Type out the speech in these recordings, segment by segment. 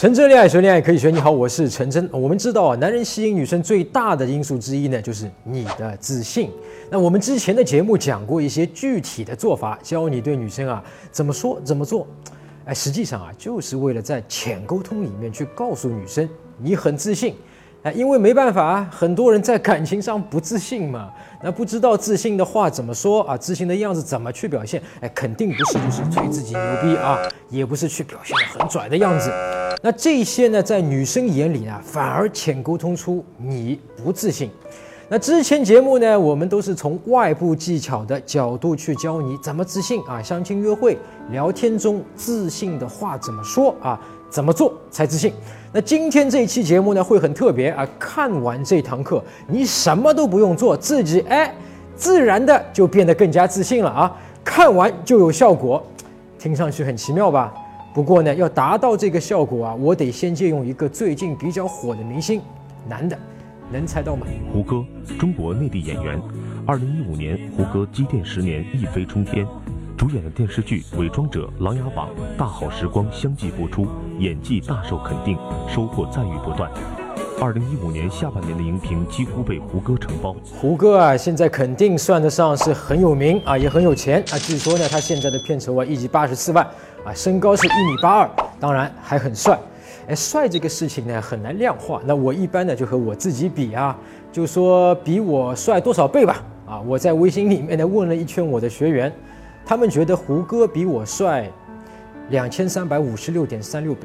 陈真恋爱学恋爱可以学。你好，我是陈真。我们知道啊，男人吸引女生最大的因素之一呢，就是你的自信。那我们之前的节目讲过一些具体的做法，教你对女生啊怎么说怎么做。哎，实际上啊，就是为了在浅沟通里面去告诉女生你很自信。哎，因为没办法啊，很多人在感情上不自信嘛，那不知道自信的话怎么说啊，自信的样子怎么去表现？哎，肯定不是就是吹自己牛逼啊，也不是去表现的很拽的样子。那这些呢，在女生眼里呢，反而浅沟通出你不自信。那之前节目呢，我们都是从外部技巧的角度去教你怎么自信啊，相亲约会、聊天中自信的话怎么说啊，怎么做才自信。那今天这一期节目呢，会很特别啊！看完这堂课，你什么都不用做，自己哎，自然的就变得更加自信了啊！看完就有效果，听上去很奇妙吧？不过呢，要达到这个效果啊，我得先借用一个最近比较火的明星，男的，能猜到吗？胡歌，中国内地演员。二零一五年，胡歌积淀十年，一飞冲天。主演的电视剧《伪装者》《琅琊榜》《大好时光》相继播出，演技大受肯定，收获赞誉不断。二零一五年下半年的荧屏几乎被胡歌承包。胡歌啊，现在肯定算得上是很有名啊，也很有钱啊。据说呢，他现在的片酬啊，一集八十四万啊，身高是一米八二，当然还很帅。哎，帅这个事情呢，很难量化。那我一般呢，就和我自己比啊，就说比我帅多少倍吧。啊，我在微信里面呢问了一圈我的学员。他们觉得胡歌比我帅两千三百五十六点三六倍，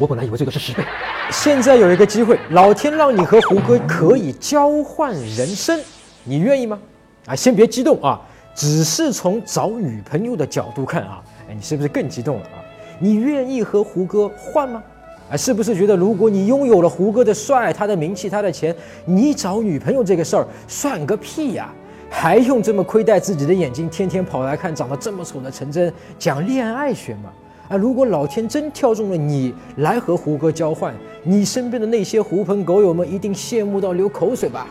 我本来以为这个是十倍。现在有一个机会，老天让你和胡歌可以交换人生，你愿意吗？啊，先别激动啊，只是从找女朋友的角度看啊，哎，你是不是更激动了啊？你愿意和胡歌换吗？啊，是不是觉得如果你拥有了胡歌的帅、他的名气、他的钱，你找女朋友这个事儿算个屁呀？还用这么亏待自己的眼睛，天天跑来看长得这么丑的陈真讲恋爱学吗？啊，如果老天真挑中了你来和胡歌交换，你身边的那些狐朋狗友们一定羡慕到流口水吧？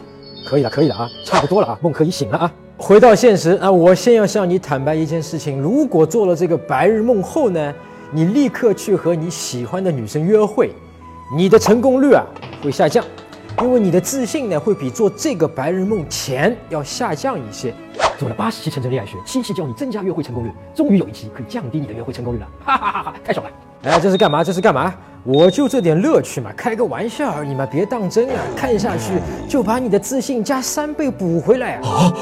可以了，可以了啊，差不多了啊，梦可以醒了啊。回到现实啊，我先要向你坦白一件事情：如果做了这个白日梦后呢，你立刻去和你喜欢的女生约会，你的成功率啊会下降。因为你的自信呢，会比做这个白日梦前要下降一些。做了八十期成真恋爱学，七期教你增加约会成功率，终于有一期可以降低你的约会成功率了，哈哈哈哈！太爽了！哎，这是干嘛？这是干嘛？我就这点乐趣嘛，开个玩笑而已嘛，别当真啊！看下去就把你的自信加三倍补回来啊！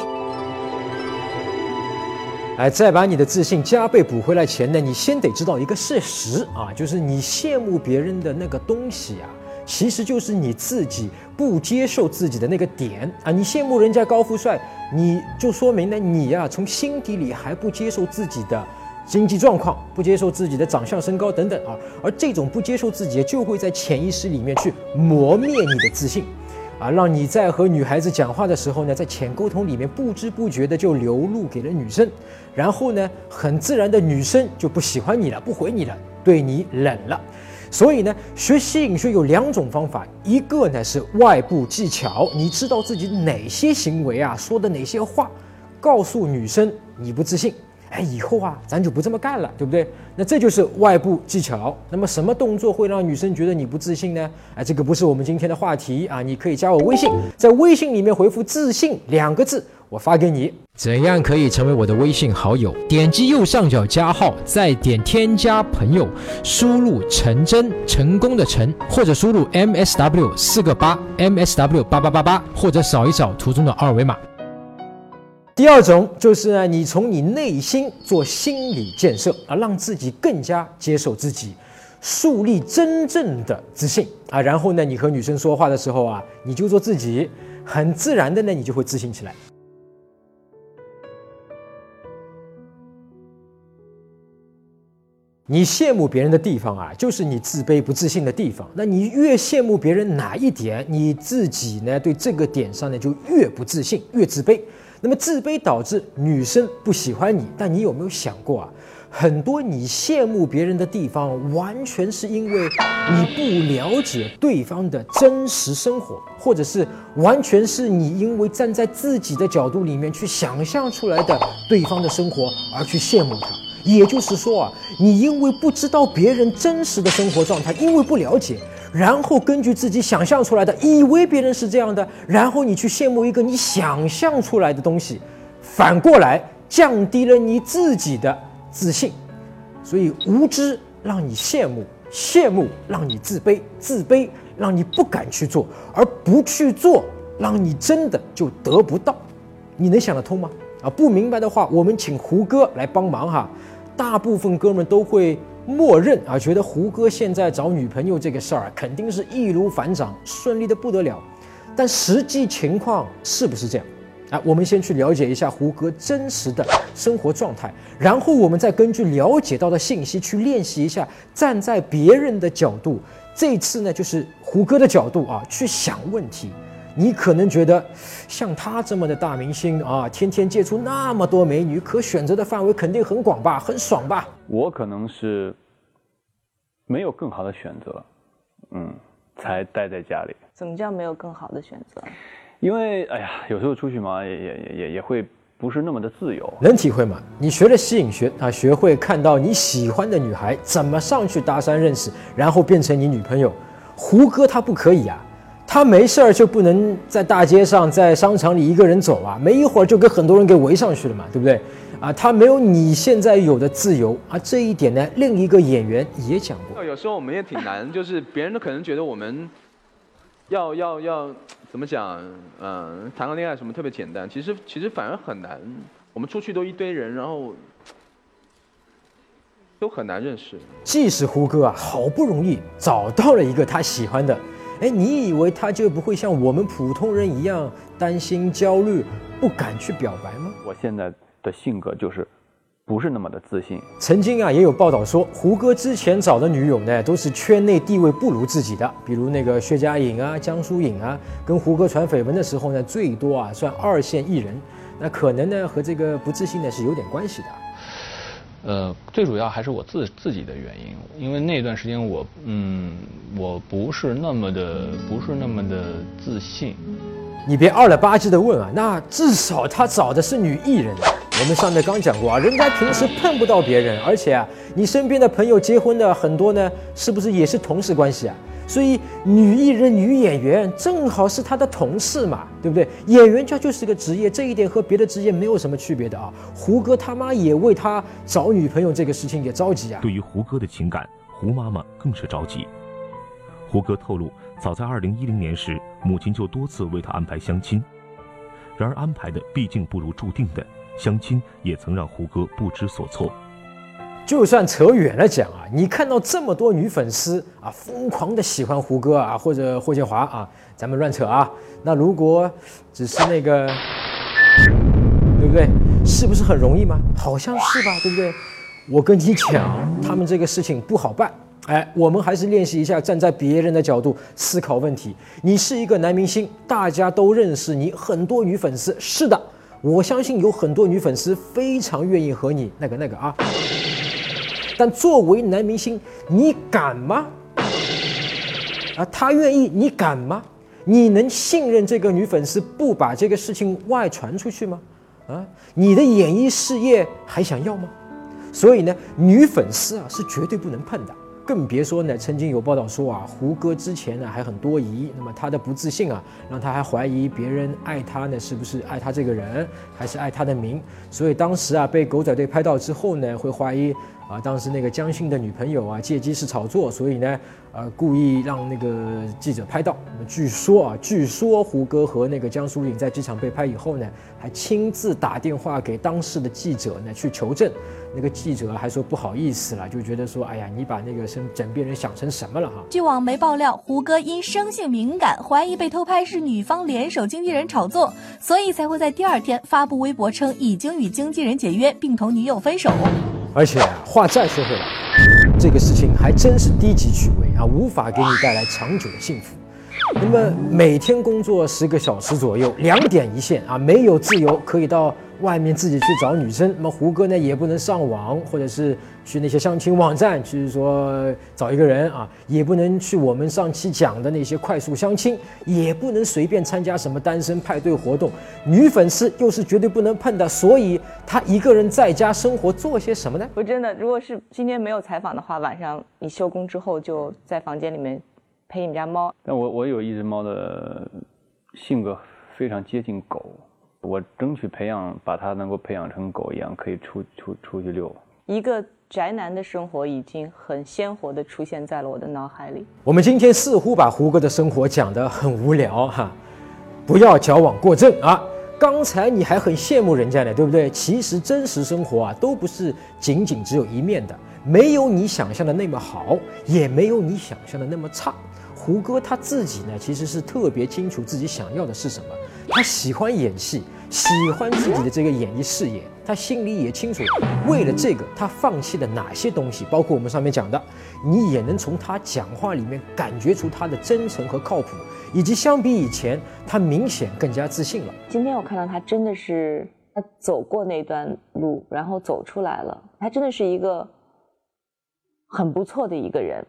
哎，再把你的自信加倍补回来前呢，你先得知道一个事实啊，就是你羡慕别人的那个东西啊。其实就是你自己不接受自己的那个点啊！你羡慕人家高富帅，你就说明呢，你呀从心底里还不接受自己的经济状况，不接受自己的长相、身高等等啊。而这种不接受自己，就会在潜意识里面去磨灭你的自信，啊，让你在和女孩子讲话的时候呢，在浅沟通里面不知不觉的就流露给了女生，然后呢，很自然的女生就不喜欢你了，不回你了，对你冷了。所以呢，学吸引学有两种方法，一个呢是外部技巧，你知道自己哪些行为啊，说的哪些话，告诉女生你不自信，哎，以后啊咱就不这么干了，对不对？那这就是外部技巧。那么什么动作会让女生觉得你不自信呢？哎，这个不是我们今天的话题啊，你可以加我微信，在微信里面回复“自信”两个字。我发给你，怎样可以成为我的微信好友？点击右上角加号，再点添加朋友，输入陈真，成功的成，或者输入 MSW 四个八，MSW 八八八八，或者扫一扫图中的二维码。第二种就是呢，你从你内心做心理建设啊，让自己更加接受自己，树立真正的自信啊。然后呢，你和女生说话的时候啊，你就做自己，很自然的呢，你就会自信起来。你羡慕别人的地方啊，就是你自卑不自信的地方。那你越羡慕别人哪一点，你自己呢，对这个点上呢，就越不自信，越自卑。那么自卑导致女生不喜欢你。但你有没有想过啊，很多你羡慕别人的地方，完全是因为你不了解对方的真实生活，或者是完全是你因为站在自己的角度里面去想象出来的对方的生活而去羡慕他。也就是说啊，你因为不知道别人真实的生活状态，因为不了解，然后根据自己想象出来的，以为别人是这样的，然后你去羡慕一个你想象出来的东西，反过来降低了你自己的自信。所以无知让你羡慕，羡慕让你自卑，自卑让你不敢去做，而不去做让你真的就得不到。你能想得通吗？啊，不明白的话，我们请胡歌来帮忙哈。大部分哥们都会默认啊，觉得胡歌现在找女朋友这个事儿肯定是易如反掌，顺利的不得了。但实际情况是不是这样？啊，我们先去了解一下胡歌真实的生活状态，然后我们再根据了解到的信息去练习一下，站在别人的角度，这次呢就是胡歌的角度啊，去想问题。你可能觉得，像他这么的大明星啊，天天接触那么多美女，可选择的范围肯定很广吧，很爽吧？我可能是没有更好的选择，嗯，才待在家里。怎么叫没有更好的选择？因为哎呀，有时候出去嘛，也也也也会不是那么的自由。能体会吗？你学了吸引学啊，学会看到你喜欢的女孩怎么上去搭讪认识，然后变成你女朋友。胡歌他不可以啊。他没事儿就不能在大街上、在商场里一个人走啊，没一会儿就跟很多人给围上去了嘛，对不对？啊，他没有你现在有的自由啊，这一点呢，另一个演员也讲过。有时候我们也挺难，就是别人都可能觉得我们要要要怎么讲，嗯，谈个恋爱什么特别简单，其实其实反而很难。我们出去都一堆人，然后 都很难认识。即使胡歌啊，好不容易找到了一个他喜欢的。哎，你以为他就不会像我们普通人一样担心、焦虑、不敢去表白吗？我现在的性格就是，不是那么的自信。曾经啊，也有报道说，胡歌之前找的女友呢，都是圈内地位不如自己的，比如那个薛佳颖啊、江疏影啊，跟胡歌传绯闻的时候呢，最多啊算二线艺人。那可能呢，和这个不自信呢是有点关系的。呃，最主要还是我自自己的原因，因为那段时间我，嗯，我不是那么的，不是那么的自信。你别二了吧唧的问啊，那至少他找的是女艺人。我们上面刚讲过啊，人家平时碰不到别人，而且啊，你身边的朋友结婚的很多呢，是不是也是同事关系啊？所以女艺人、女演员正好是他的同事嘛，对不对？演员家就是个职业，这一点和别的职业没有什么区别的啊。胡歌他妈也为他找女朋友这个事情也着急啊。对于胡歌的情感，胡妈妈更是着急。胡歌透露，早在2010年时，母亲就多次为他安排相亲，然而安排的毕竟不如注定的，相亲也曾让胡歌不知所措。就算扯远了讲啊，你看到这么多女粉丝啊，疯狂的喜欢胡歌啊，或者霍建华啊，咱们乱扯啊。那如果只是那个，对不对？是不是很容易吗？好像是吧，对不对？我跟你讲，他们这个事情不好办。哎，我们还是练习一下，站在别人的角度思考问题。你是一个男明星，大家都认识你，很多女粉丝。是的，我相信有很多女粉丝非常愿意和你那个那个啊。但作为男明星，你敢吗？啊，他愿意，你敢吗？你能信任这个女粉丝不把这个事情外传出去吗？啊，你的演艺事业还想要吗？所以呢，女粉丝啊是绝对不能碰的。更别说呢，曾经有报道说啊，胡歌之前呢还很多疑，那么他的不自信啊，让他还怀疑别人爱他呢，是不是爱他这个人，还是爱他的名？所以当时啊，被狗仔队拍到之后呢，会怀疑啊，当时那个江迅的女朋友啊，借机是炒作，所以呢，呃，故意让那个记者拍到。那么据说啊，据说胡歌和那个江疏影在机场被拍以后呢，还亲自打电话给当时的记者呢去求证。那个记者还说不好意思了，就觉得说，哎呀，你把那个身枕边人想成什么了哈？据网媒爆料，胡歌因生性敏感，怀疑被偷拍是女方联手经纪人炒作，所以才会在第二天发布微博称已经与经纪人解约，并同女友分手。而且话再说回来，这个事情还真是低级趣味啊，无法给你带来长久的幸福。那么每天工作十个小时左右，两点一线啊，没有自由可以到外面自己去找女生。那么胡歌呢，也不能上网，或者是去那些相亲网站去说找一个人啊，也不能去我们上期讲的那些快速相亲，也不能随便参加什么单身派对活动。女粉丝又是绝对不能碰的，所以他一个人在家生活做些什么呢？我真的，如果是今天没有采访的话，晚上你休工之后就在房间里面陪你们家猫。但我我有一只猫的性格非常接近狗，我争取培养，把它能够培养成狗一样，可以出出出去遛。一个宅男的生活已经很鲜活的出现在了我的脑海里。我们今天似乎把胡歌的生活讲得很无聊哈，不要矫枉过正啊！刚才你还很羡慕人家呢，对不对？其实真实生活啊，都不是仅仅只有一面的，没有你想象的那么好，也没有你想象的那么差。胡歌他自己呢，其实是特别清楚自己想要的是什么，他喜欢演戏，喜欢自己的这个演艺事业，他心里也清楚，为了这个他放弃了哪些东西，包括我们上面讲的，你也能从他讲话里面感觉出他的真诚和靠谱，以及相比以前，他明显更加自信了。今天我看到他真的是他走过那段路，然后走出来了，他真的是一个很不错的一个人，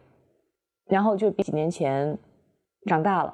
然后就比几年前长大了，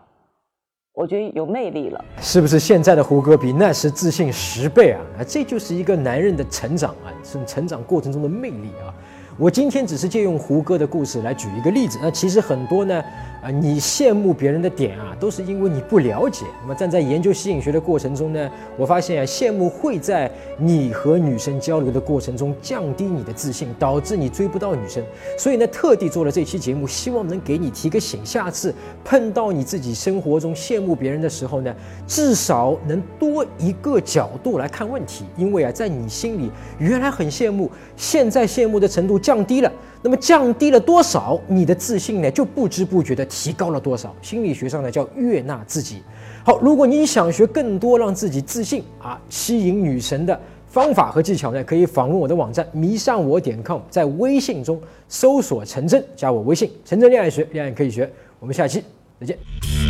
我觉得有魅力了。是不是现在的胡歌比那时自信十倍啊？啊，这就是一个男人的成长啊，是成长过程中的魅力啊。我今天只是借用胡歌的故事来举一个例子，那其实很多呢，啊，你羡慕别人的点啊，都是因为你不了解。那么站在研究吸引学的过程中呢，我发现啊，羡慕会在你和女生交流的过程中降低你的自信，导致你追不到女生。所以呢，特地做了这期节目，希望能给你提个醒，下次碰到你自己生活中羡慕别人的时候呢，至少能多一个角度来看问题。因为啊，在你心里原来很羡慕，现在羡慕的程度降低了，那么降低了多少，你的自信呢就不知不觉的提高了多少。心理学上呢叫悦纳自己。好，如果你想学更多让自己自信啊，吸引女神的方法和技巧呢，可以访问我的网站迷上我点 com，在微信中搜索陈真，加我微信陈真恋爱学，恋爱可以学。我们下期再见。